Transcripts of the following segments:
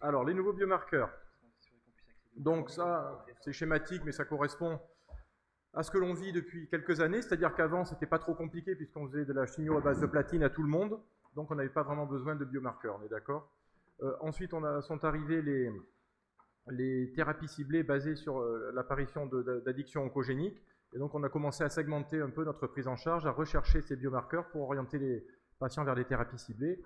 Alors, les nouveaux biomarqueurs. Donc ça, c'est schématique, mais ça correspond à ce que l'on vit depuis quelques années, c'est-à-dire qu'avant, c'était pas trop compliqué puisqu'on faisait de la chimio à base de platine à tout le monde, donc on n'avait pas vraiment besoin de biomarqueurs, on est d'accord euh, Ensuite, sont arrivés les, les thérapies ciblées basées sur euh, l'apparition d'addictions oncogéniques, et donc on a commencé à segmenter un peu notre prise en charge, à rechercher ces biomarqueurs pour orienter les patients vers des thérapies ciblées.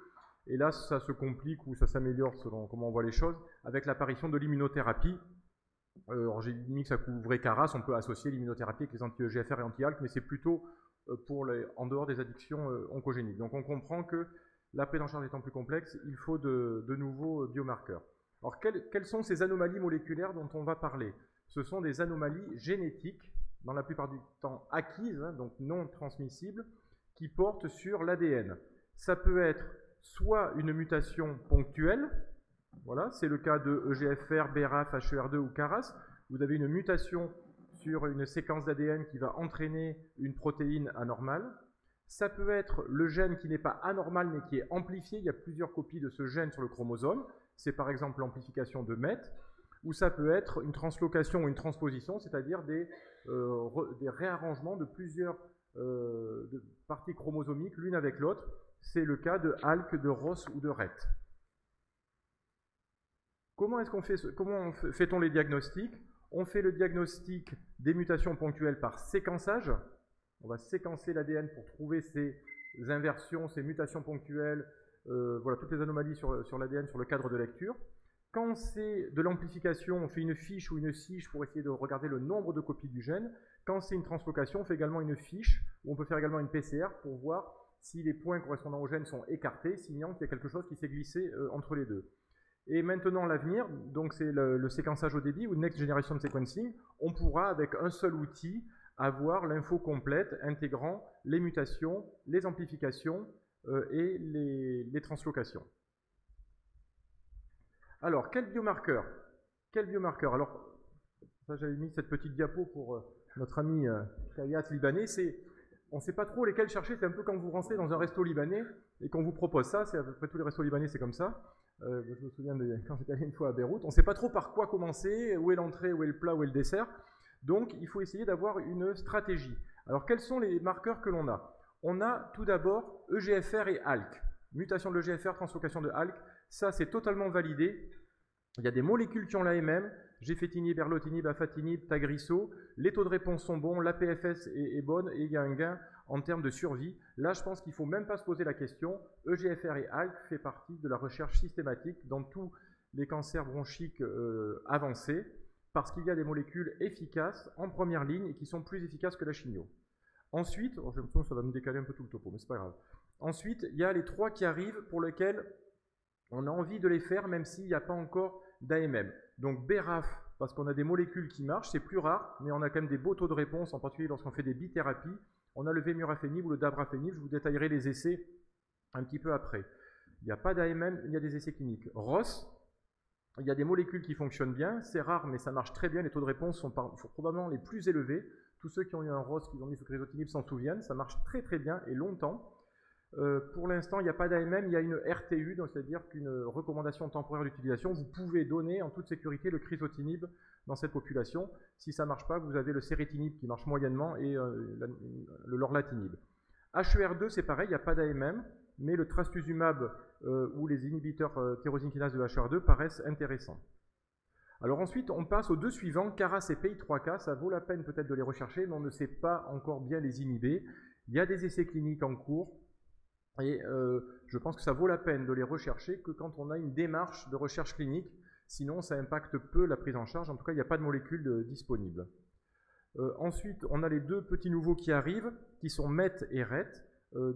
Et là, ça se complique ou ça s'améliore selon comment on voit les choses, avec l'apparition de l'immunothérapie. Euh, j'ai dit que ça couvrait CARAS, on peut associer l'immunothérapie avec les anti-EGFR et anti-ALK, mais c'est plutôt euh, pour en dehors des addictions euh, oncogéniques. Donc on comprend que la prise en charge étant plus complexe, il faut de, nouveaux biomarqueurs. Alors quelles, quelles, sont ces anomalies moléculaires dont on va parler? Ce sont des anomalies génétiques, dans la plupart du temps acquises, hein, donc non transmissibles, qui portent sur l'ADN. Ça peut être soit une mutation ponctuelle, voilà, c'est le cas de EGFR, BRAF, HER2 ou CARAS. Vous avez une mutation sur une séquence d'ADN qui va entraîner une protéine anormale. Ça peut être le gène qui n'est pas anormal mais qui est amplifié. Il y a plusieurs copies de ce gène sur le chromosome. C'est par exemple l'amplification de MET. Ou ça peut être une translocation ou une transposition, c'est-à-dire des, euh, réarrangements de plusieurs euh, parties chromosomiques l'une avec l'autre c'est le cas de ALK, de Ross ou de RET. Comment fait-on les diagnostics? On fait le diagnostic des mutations ponctuelles par séquençage. On va séquencer l'ADN pour trouver ces inversions, ces mutations ponctuelles, euh, voilà toutes les anomalies sur, l'ADN sur le cadre de lecture. Quand c'est de l'amplification, on fait une fiche ou une sige pour essayer de regarder le nombre de copies du gène. Quand c'est une translocation, on fait également une fiche, où on peut faire également une PCR pour voir si les points correspondant au gène sont écartés, signant qu'il y a quelque chose qui s'est glissé euh, entre les deux. Et maintenant l'avenir, donc c'est le, séquençage au débit ou Next Generation Sequencing, on pourra avec un seul outil avoir l'info complète intégrant les mutations, les amplifications euh, et les, translocations. Alors, quel biomarqueur? Quel biomarqueur? Alors, j'avais mis cette petite diapo pour euh, notre ami Kayat libanais, c'est on ne sait pas trop lesquels chercher. C'est un peu quand vous rentrez dans un resto libanais et qu'on vous propose ça. C'est à peu près tous les restos libanais, c'est comme ça. Euh, je me souviens quand j'étais allé une fois à Beyrouth. On ne sait pas trop par quoi commencer, où est l'entrée, où est le plat, où est le dessert. Donc, il faut essayer d'avoir une stratégie. Alors, quels sont les marqueurs que l'on a? On a tout d'abord EGFR et ALK. Mutation de l'EGFR, translocation de ALK. Ça, c'est totalement validé. Il y a des molécules qui ont la Gefetinib, Erlotinib, Afatinib, Tagrisso. Les taux de réponse sont bons, la PFS est, bonne et il y a un gain en termes de survie. Là, je pense qu'il ne faut même pas se poser la question. EGFR et ALK fait partie de la recherche systématique dans tous les cancers bronchiques euh, avancés parce qu'il y a des molécules efficaces en première ligne et qui sont plus efficaces que la chimio. Ensuite, oh, je ça va me décaler un peu tout le topo, mais c'est pas grave. Ensuite, il y a les trois qui arrivent pour lesquels on a envie de les faire même s'il n'y a pas encore d'AMM. Donc BRAF, parce qu'on a des molécules qui marchent, c'est plus rare, mais on a quand même des beaux taux de réponse, en particulier lorsqu'on fait des bithérapies. On a le vémurafénib ou le dabrafénib, je vous détaillerai les essais un petit peu après. Il n'y a pas d'AMM, il y a des essais cliniques. ROS, il y a des molécules qui fonctionnent bien, c'est rare, mais ça marche très bien, les taux de réponse sont, probablement les plus élevés. Tous ceux qui ont eu un ROS, qui ont mis crisotinib s'en souviennent, ça marche très très bien et longtemps. Euh, pour l'instant, il n'y a pas d'AMM, il y a une RTU, donc c'est-à-dire qu'une recommandation temporaire d'utilisation, vous pouvez donner en toute sécurité le crisotinib dans cette population. Si ça ne marche pas, vous avez le cérétinib qui marche moyennement et euh, le lorlatinib. HER2, c'est pareil, il n'y a pas d'AMM, mais le trastuzumab euh, ou les inhibiteurs tyrosine kinase de HER2 paraissent intéressants. Alors ensuite, on passe aux deux suivants, CARAS et PI3K. Ça vaut la peine peut-être de les rechercher, mais on ne sait pas encore bien les inhiber. Il y a des essais cliniques en cours. Et euh, je pense que ça vaut la peine de les rechercher que quand on a une démarche de recherche clinique, sinon ça impacte peu la prise en charge, en tout cas il n'y a pas de molécules euh, disponibles. Euh, ensuite, on a les deux petits nouveaux qui arrivent, qui sont MET et RET.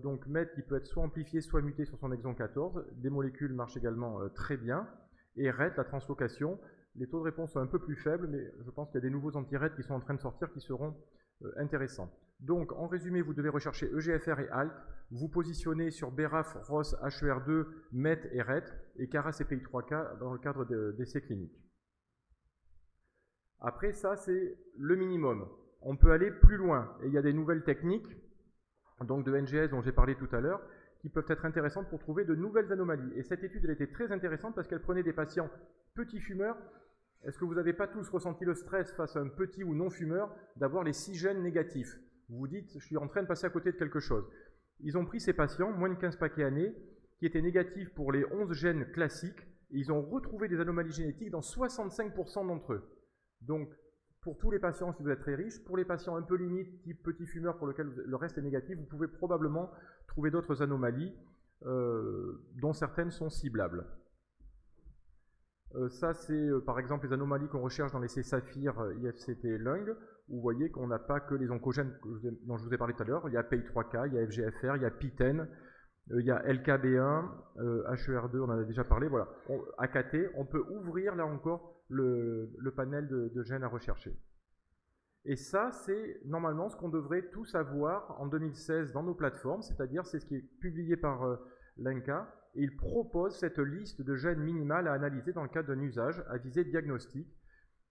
donc MET qui peut être soit amplifié, soit muté sur son exon 14. Des molécules marchent également très bien. Et RET, la translocation, les taux de réponse sont un peu plus faibles, mais je pense qu'il y a des nouveaux anti-RET qui sont en train de sortir qui seront intéressants. Donc, en résumé, vous devez rechercher EGFR et ALK, vous positionnez sur BRAF, ROS, HER2, MET et RET, et CARAS et PI3K dans le cadre d'essais cliniques. Après, ça, c'est le minimum. On peut aller plus loin, et il y a des nouvelles techniques, donc de NGS dont j'ai parlé tout à l'heure, qui peuvent être intéressantes pour trouver de nouvelles anomalies. Et cette étude, elle était très intéressante parce qu'elle prenait des patients petits fumeurs. Est-ce que vous n'avez pas tous ressenti le stress face à un petit ou non fumeur d'avoir les six gènes négatifs? Vous vous dites, je suis en train de passer à côté de quelque chose. Ils ont pris ces patients, moins de 15 paquets années, qui étaient négatifs pour les 11 gènes classiques, et ils ont retrouvé des anomalies génétiques dans 65% d'entre eux. Donc, pour tous les patients, si vous êtes très riche, pour les patients un peu limites, type petit fumeur pour lequel le reste est négatif, vous pouvez probablement trouver d'autres anomalies, euh, dont certaines sont ciblables. Euh, ça, c'est euh, par exemple les anomalies qu'on recherche dans les C Saphir, IFCT Lung, où vous voyez qu'on n'a pas que les oncogènes dont je vous ai parlé tout à l'heure, il y a PI3K, il y a FGFR, il y a PITEN, il y a LKB1, HER2, on en a déjà parlé, voilà. AKT, on peut ouvrir là encore le, panel de, gènes à rechercher. Et ça, c'est normalement ce qu'on devrait tous avoir en 2016 dans nos plateformes, c'est-à-dire c'est ce qui est publié par euh, et il propose cette liste de gènes minimales à analyser dans le cadre d'un usage à visée diagnostique.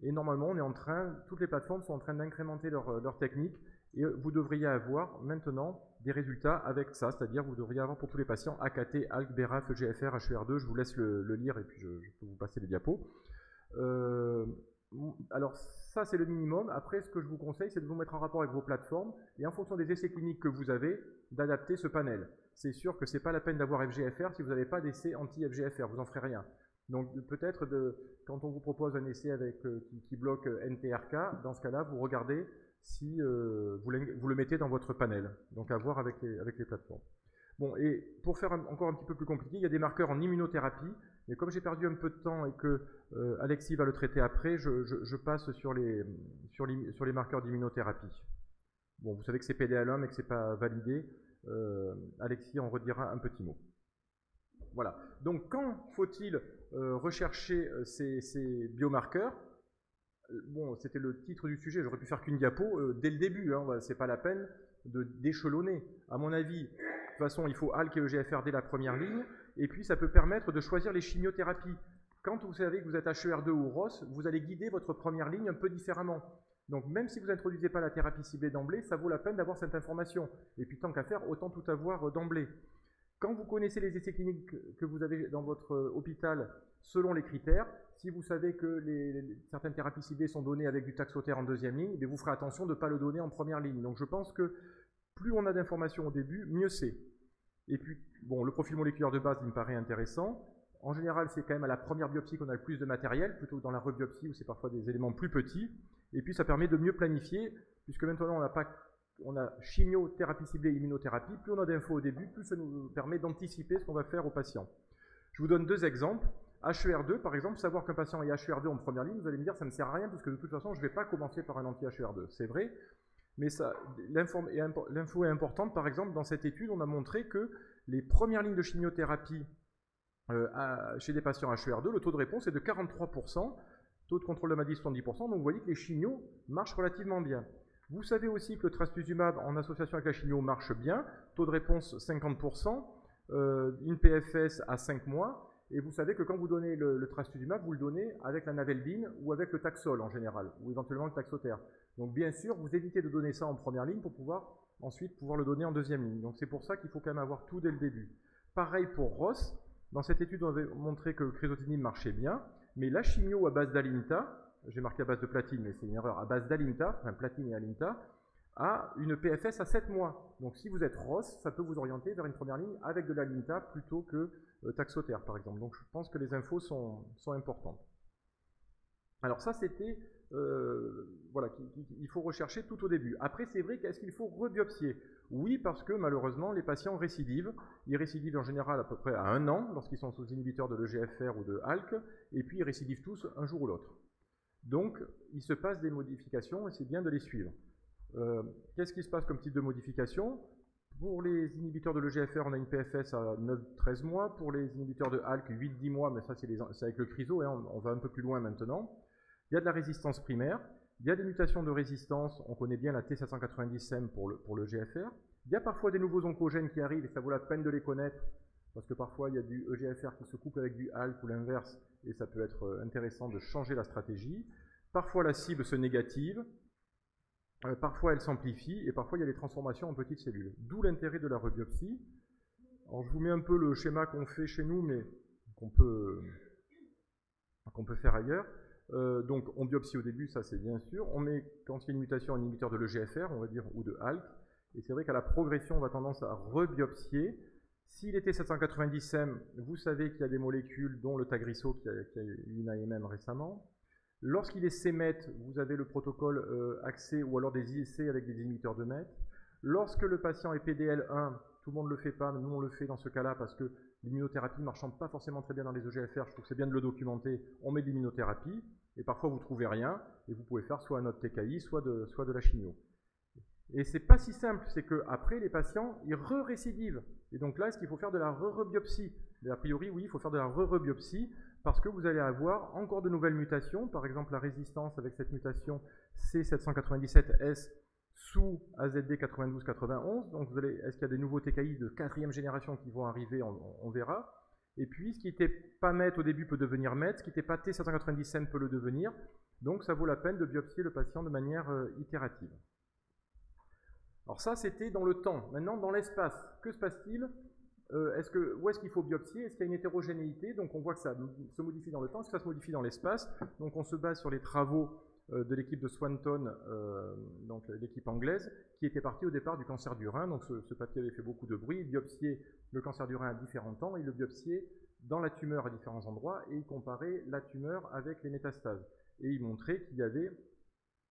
Et normalement, on en train, toutes les plateformes sont en train d'incrémenter leur, euh, technique, et vous devriez avoir maintenant des résultats avec ça, c'est-à-dire vous devriez avoir pour tous les patients AKT, ALK, BRAF, EGFR, HER2, je vous laisse le, lire et puis je, je, peux vous passer les diapos. Euh, alors ça c'est le minimum. Après ce que je vous conseille c'est de vous mettre en rapport avec vos plateformes et en fonction des essais cliniques que vous avez, d'adapter ce panel. C'est sûr que ce n'est pas la peine d'avoir FGFR si vous n'avez pas d'essai anti-FGFR, vous n'en ferez rien. Donc peut-être quand on vous propose un essai avec, euh, qui, bloque euh, NTRK, dans ce cas-là, vous regardez si vous, vous, le mettez dans votre panel. Donc à voir avec les, plateformes. Bon, et pour faire encore un petit peu plus compliqué, il y a des marqueurs en immunothérapie. Mais comme j'ai perdu un peu de temps et que euh, Alexis va le traiter après, je, passe sur les, marqueurs d'immunothérapie. Bon, vous savez que c'est PDL1 mais que ce n'est pas validé. Euh, Alexis en redira un petit mot. Voilà. Donc, quand faut-il euh, rechercher ces, ces, biomarqueurs? Bon, c'était le titre du sujet, j'aurais pu faire qu'une diapo dès le début, hein, c'est pas la peine d'échelonner. À mon avis, de toute façon, il faut ALK et EGFR dès la première ligne. Et puis, ça peut permettre de choisir les chimiothérapies. Quand vous savez que vous êtes HER2 ou ROS, vous allez guider votre première ligne un peu différemment. Donc, même si vous n'introduisez pas la thérapie ciblée d'emblée, ça vaut la peine d'avoir cette information. Et puis, tant qu'à faire, autant tout avoir d'emblée. Quand vous connaissez les essais cliniques que vous avez dans votre euh, hôpital selon les critères, si vous savez que certaines thérapies ciblées sont données avec du taxotère en deuxième ligne, eh vous ferez attention de ne pas le donner en première ligne. Donc je pense que plus on a d'informations au début, mieux c'est. Et puis, bon, le profil moléculaire de base, il me paraît intéressant. En général, c'est quand même à la première biopsie qu'on a le plus de matériel, plutôt que dans la rebiopsie où c'est parfois des éléments plus petits. Et puis, ça permet de mieux planifier, puisque maintenant, on a chimiothérapie ciblée, immunothérapie. Plus on a d'infos au début, plus ça nous permet d'anticiper ce qu'on va faire au patient. Je vous donne deux exemples. HER2, par exemple, savoir qu'un patient est HER2 en première ligne, vous allez me dire ça ne sert à rien, puisque de toute façon, je ne vais pas commencer par un anti-HER2. C'est vrai, mais l'info est importante. Par exemple, dans cette étude, on a montré que les premières lignes de chimiothérapie euh, chez des patients HER2, le taux de réponse est de 43%, taux de contrôle de maladie 70%, donc vous voyez que les chimios marchent relativement bien. Vous savez aussi que le trastuzumab en association avec la chimio marche bien, taux de réponse 50%, euh, une PFS à 5 mois, et vous savez que quand vous donnez le, le trastuzumab, vous le donnez avec la naveldine ou avec le taxol en général, ou éventuellement le taxotère. Donc bien sûr, vous évitez de donner ça en première ligne pour pouvoir ensuite pouvoir le donner en deuxième ligne. Donc c'est pour ça qu'il faut quand même avoir tout dès le début. Pareil pour Ross. Dans cette étude, on avait montré que le chrysotinib marchait bien, mais la chimio à base d'alinta, j'ai marqué à base de platine, mais c'est une erreur, à base d'alinta, enfin platine et alinta, a une PFS à 7 mois. Donc si vous êtes Ross, ça peut vous orienter vers une première ligne avec de l'alinta plutôt que euh, par exemple. Donc je pense que les infos sont, importantes. Alors ça c'était euh, voilà, qu'il faut rechercher tout au début. Après, c'est vrai qu'est-ce qu'il faut rebiopsier Oui, parce que malheureusement, les patients récidivent. Ils récidivent en général à peu près à un an lorsqu'ils sont sous inhibiteurs de l'EGFR ou de ALK, et puis ils récidivent tous un jour ou l'autre. Donc, il se passe des modifications et c'est bien de les suivre. Euh, qu'est-ce qui se passe comme type de modification? Pour les inhibiteurs de l'EGFR, on a une PFS à 9-13 mois. Pour les inhibiteurs de ALK, 8-10 mois, mais ça c'est avec le CRISO, hein, on va un peu plus loin maintenant. Il y a de la résistance primaire, il y a des mutations de résistance, on connaît bien la T790M pour le, pour le GFR. Il y a parfois des nouveaux oncogènes qui arrivent et ça vaut la peine de les connaître parce que parfois il y a du EGFR qui se couple avec du ALK ou l'inverse et ça peut être euh, intéressant de changer la stratégie. Parfois la cible se négative, euh, parfois elle s'amplifie et parfois il y a des transformations en petites cellules. D'où l'intérêt de la rebiopsie. Alors, je vous mets un peu le schéma qu'on fait chez nous, mais qu'on peut, qu'on peut faire ailleurs. Euh, donc, on biopsie au début, ça c'est bien sûr. On met, quand il y a une mutation, un inhibiteur de l'EGFR, on va dire, ou de ALK. Et c'est vrai qu'à la progression, on va tendance à rebiopsier. S'il était 790M, vous savez qu'il y a des molécules, dont le Tagrisso, qui a, eu une AMM récemment. Lorsqu'il est CMET, vous avez le protocole euh, ou alors des IC avec des inhibiteurs de MET. Lorsque le patient est PDL1, tout le monde ne le fait pas, mais nous on le fait dans ce cas-là parce que l'immunothérapie ne marchant pas forcément très bien dans les EGFR, je trouve que c'est bien de le documenter, on met de l'immunothérapie, et parfois vous trouvez rien, et vous pouvez faire soit un autre TKI, soit de, la chimio. Et c'est pas si simple, c'est qu'après les patients, ils re-récidivent. Et donc là, est-ce qu'il faut faire de la re-rebiopsie? A priori, oui, il faut faire de la re-rebiopsie parce que vous allez avoir encore de nouvelles mutations, par exemple la résistance avec cette mutation C797S sous AZD 9291. Donc, est-ce qu'il y a des nouveaux TKI de quatrième génération qui vont arriver on, verra. Et puis, ce qui n'était pas MET au début peut devenir MET, ce qui n'était pas T790M peut le devenir. Donc, ça vaut la peine de biopsier le patient de manière euh, itérative. Alors ça, c'était dans le temps. Maintenant, dans l'espace, que se passe-t-il? Euh, est que, Où est-ce qu'il faut biopsier? Est-ce qu'il y a une hétérogénéité? Donc on voit que ça se modifie dans le temps. Est-ce que ça se modifie dans l'espace? Donc on se base sur les travaux de l'équipe de Swanton, euh, donc l'équipe anglaise, qui était partie au départ du cancer du rein. Donc ce, papier avait fait beaucoup de bruit. Il biopsiait le cancer du rein à différents temps. Il le biopsiait dans la tumeur à différents endroits et il comparait la tumeur avec les métastases. Et il montrait qu'il y avait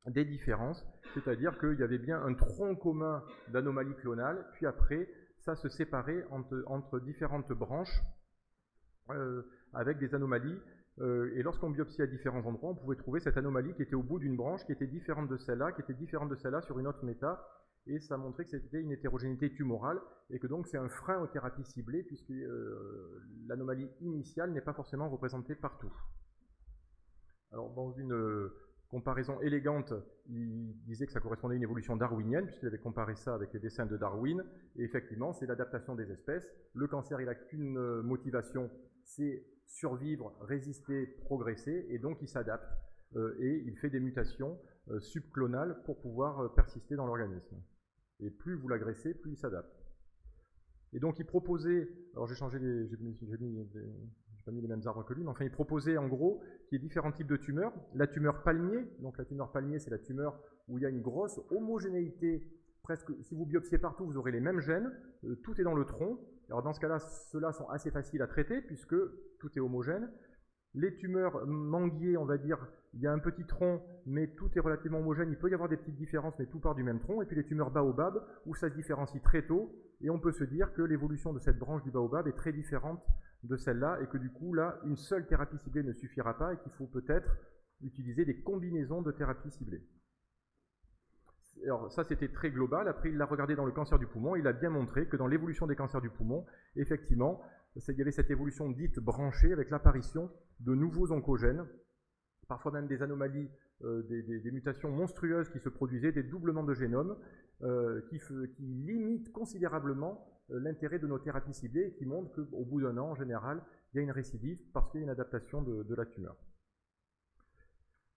des différences, c'est-à-dire qu'il y avait bien un tronc commun d'anomalies clonales, puis après, ça se séparait entre, différentes branches euh, avec des anomalies euh, et lorsqu'on biopsie à différents endroits, on pouvait trouver cette anomalie qui était au bout d'une branche, qui était différente de celle-là, qui était différente de celle-là sur une autre méta, et ça montrait que c'était une hétérogénéité tumorale, et que donc c'est un frein aux thérapies ciblées, puisque euh, l'anomalie initiale n'est pas forcément représentée partout. Alors dans une euh, comparaison élégante, il disait que ça correspondait à une évolution darwinienne, puisqu'il avait comparé ça avec les dessins de Darwin, et effectivement c'est l'adaptation des espèces. Le cancer, il n'a qu'une motivation, c'est survivre, résister, progresser, et donc il s'adapte euh, et il fait des mutations euh, subclonales pour pouvoir euh, persister dans l'organisme. Et plus vous l'agressez, plus il s'adapte. Et donc il proposait, alors j'ai changé les, j'ai pas mis les mêmes arbres que lui, mais enfin il proposait en gros qu'il y ait différents types de tumeurs. La tumeur palmier, donc la tumeur palmier c'est la tumeur où il y a une grosse homogénéité, presque, si vous biopsiez partout, vous aurez les mêmes gènes, tout est dans le tronc, alors dans ce cas-là, ceux-là sont assez faciles à traiter puisque tout est homogène. Les tumeurs manguiers, on va dire, il y a un petit tronc, mais tout est relativement homogène. Il peut y avoir des petites différences, mais tout part du même tronc. Et puis les tumeurs baobab, où ça se différencie très tôt, et on peut se dire que l'évolution de cette branche du baobab est très différente de celle-là, et que du coup, là, une seule thérapie ciblée ne suffira pas, et qu'il faut peut-être utiliser des combinaisons de thérapies ciblées alors ça c'était très global, après il l'a regardé dans le cancer du poumon, il a bien montré que dans l'évolution des cancers du poumon, effectivement, il y avait cette évolution dite branchée avec l'apparition de nouveaux oncogènes, parfois même des anomalies, euh, des, mutations monstrueuses qui se produisaient, des doublements de génome, euh, qui, limitent considérablement euh, l'intérêt de nos thérapies ciblées et qui montrent qu'au bout d'un an, en général, il y a une récidive parce qu'il y a une adaptation de la tumeur.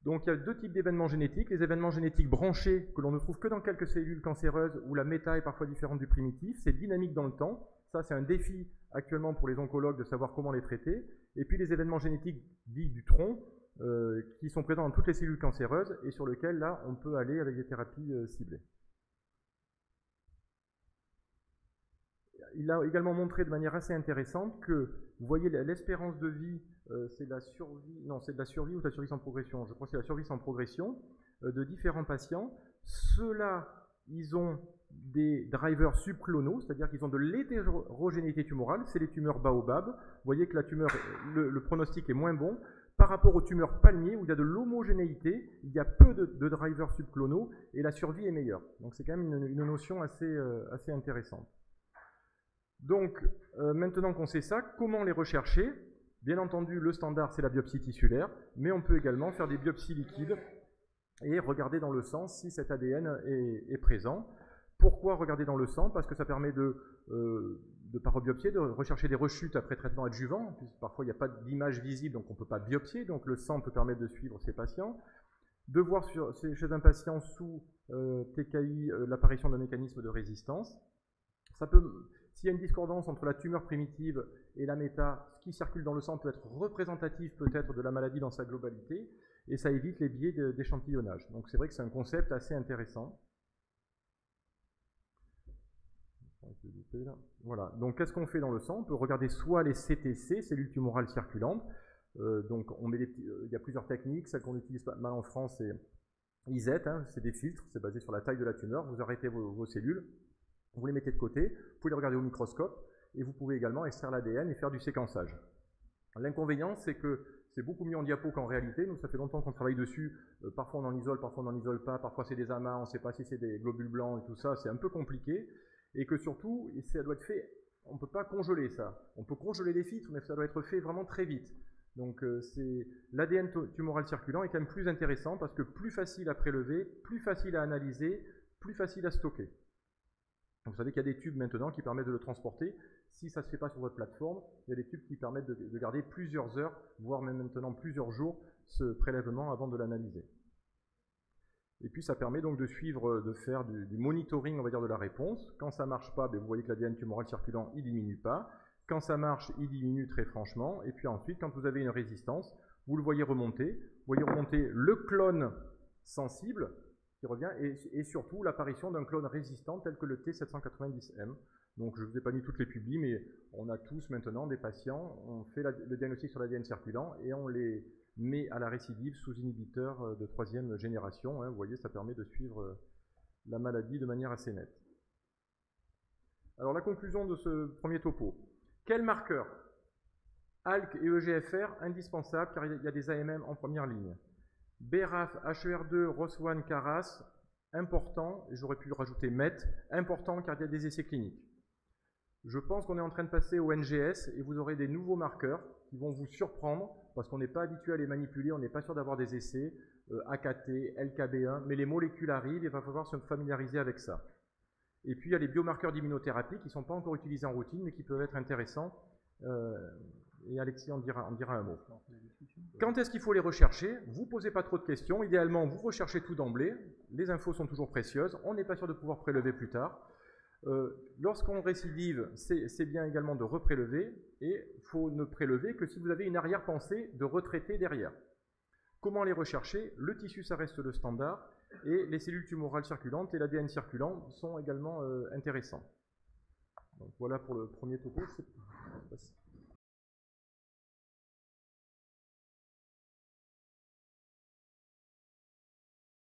Donc il y a deux types d'événements génétiques, les événements génétiques branchés que l'on ne trouve que dans quelques cellules cancéreuses où la méta est parfois différente du primitif, c'est dynamique dans le temps, ça c'est un défi actuellement pour les oncologues de savoir comment les traiter, et puis les événements génétiques dits du tronc, euh, qui sont présents dans toutes les cellules cancéreuses et sur lesquels là on peut aller avec des thérapies euh, ciblées. Il a également montré de manière assez intéressante que, vous voyez, l'espérance de vie euh, c'est la survie, non, c'est de la survie ou de la survie sans progression? Je crois que c'est la survie sans progression de différents patients. Ceux-là, ils ont des drivers subclonaux, c'est-à-dire qu'ils ont de l'hétérogénéité tumorale, c'est les tumeurs baobab. Vous voyez que le, pronostic est moins bon. Par rapport aux tumeurs palmiers, où il y a de l'homogénéité, il y a peu de, drivers subclonaux et la survie est meilleure. Donc c'est quand même une, notion euh, assez intéressante. Donc maintenant qu'on sait ça, comment les rechercher? Bien entendu, le standard, c'est la biopsie tissulaire, mais on peut également faire des biopsies liquides et regarder dans le sang si cet ADN est, présent. Pourquoi regarder dans le sang? Parce que ça permet de, euh, de de rechercher des rechutes après traitement adjuvant. Parfois, il n'y a pas d'image visible, donc on ne peut pas biopsier. Donc le sang peut permettre de suivre ces patients. De voir chez un patient sous euh, TKI euh, l'apparition d'un mécanisme de résistance. Ça peut, S'il y a une discordance entre la tumeur primitive et la méta, ce qui circule dans le sang peut être représentatif peut-être de la maladie dans sa globalité, et ça évite les biais d'échantillonnage. Donc c'est vrai que c'est un concept assez intéressant. Voilà, donc qu'est-ce qu'on fait dans le sang? On peut regarder soit les CTC, cellules tumorales circulantes, euh, donc on met euh, il y a plusieurs techniques, celle qu'on utilise pas mal en France c'est ISET, hein, c'est des filtres, c'est basé sur la taille de la tumeur, vous arrêtez vos, cellules, vous les mettez de côté, vous pouvez les regarder au microscope, et vous pouvez également extraire l'ADN et faire du séquençage. L'inconvénient, c'est que c'est beaucoup mieux en diapo qu'en réalité. Nous, ça fait longtemps qu'on travaille dessus. Euh, parfois, on en isole, parfois, on n'en isole pas. Parfois, c'est des amas, on ne sait pas si c'est des globules blancs et tout ça. C'est un peu compliqué. Et que surtout, ça doit être fait, on ne peut pas congeler ça. On peut congeler les filtres, mais ça doit être fait vraiment très vite. Donc euh, c'est l'ADN tumoral circulant est quand même plus intéressant parce que plus facile à prélever, plus facile à analyser, plus facile à stocker. vous savez qu'il y a des tubes maintenant qui permettent de le transporter. Si ça ne se fait pas sur votre plateforme, il y a des tubes qui permettent de, garder plusieurs heures, voire même maintenant plusieurs jours, ce prélèvement avant de l'analyser. Et puis ça permet donc de suivre, de faire du, monitoring, on va dire, de la réponse. Quand ça marche pas, ben, vous voyez que l'ADN tumoral circulant, il diminue pas. Quand ça marche, il diminue très franchement. Et puis ensuite, quand vous avez une résistance, vous le voyez remonter. Vous voyez remonter le clone sensible qui revient et, surtout l'apparition d'un clone résistant tel que le T790M. Donc je ne vous ai pas mis toutes les publis, mais on a tous maintenant des patients, on fait le diagnostic sur l'ADN circulant et on les met à la récidive sous inhibiteur euh, de troisième génération. Hein. Vous voyez, ça permet de suivre euh, la maladie de manière assez nette. Alors la conclusion de ce premier topo. Quels marqueurs ALK et EGFR indispensables car il y a des AMM en première ligne. BRAF, HER2, ROS1, CARAS, important, j'aurais pu rajouter MET, important car il y a des essais cliniques. Je pense qu'on est en train de passer au NGS et vous aurez des nouveaux marqueurs qui vont vous surprendre parce qu'on n'est pas habitué à les manipuler, on n'est pas sûr d'avoir des essais, euh, AKT, LKB1, mais les molécules arrivent et il va falloir se familiariser avec ça. Et puis il y a les biomarqueurs d'immunothérapie qui ne sont pas encore utilisés en routine, mais qui peuvent être intéressants. Euh, et Alexis en dira, un mot. Quand est-ce qu'il faut les rechercher? Vous ne posez pas trop de questions. Idéalement, vous recherchez tout d'emblée. Les infos sont toujours précieuses. On n'est pas sûr de pouvoir prélever plus tard. Euh, lorsqu'on récidive, c'est bien également de reprélever. Et il faut ne prélever que si vous avez une arrière-pensée de retraiter derrière. Comment les rechercher? Le tissu, ça reste le standard. Et les cellules tumorales circulantes et l'ADN circulant sont également euh, intéressants. Voilà pour le premier topo.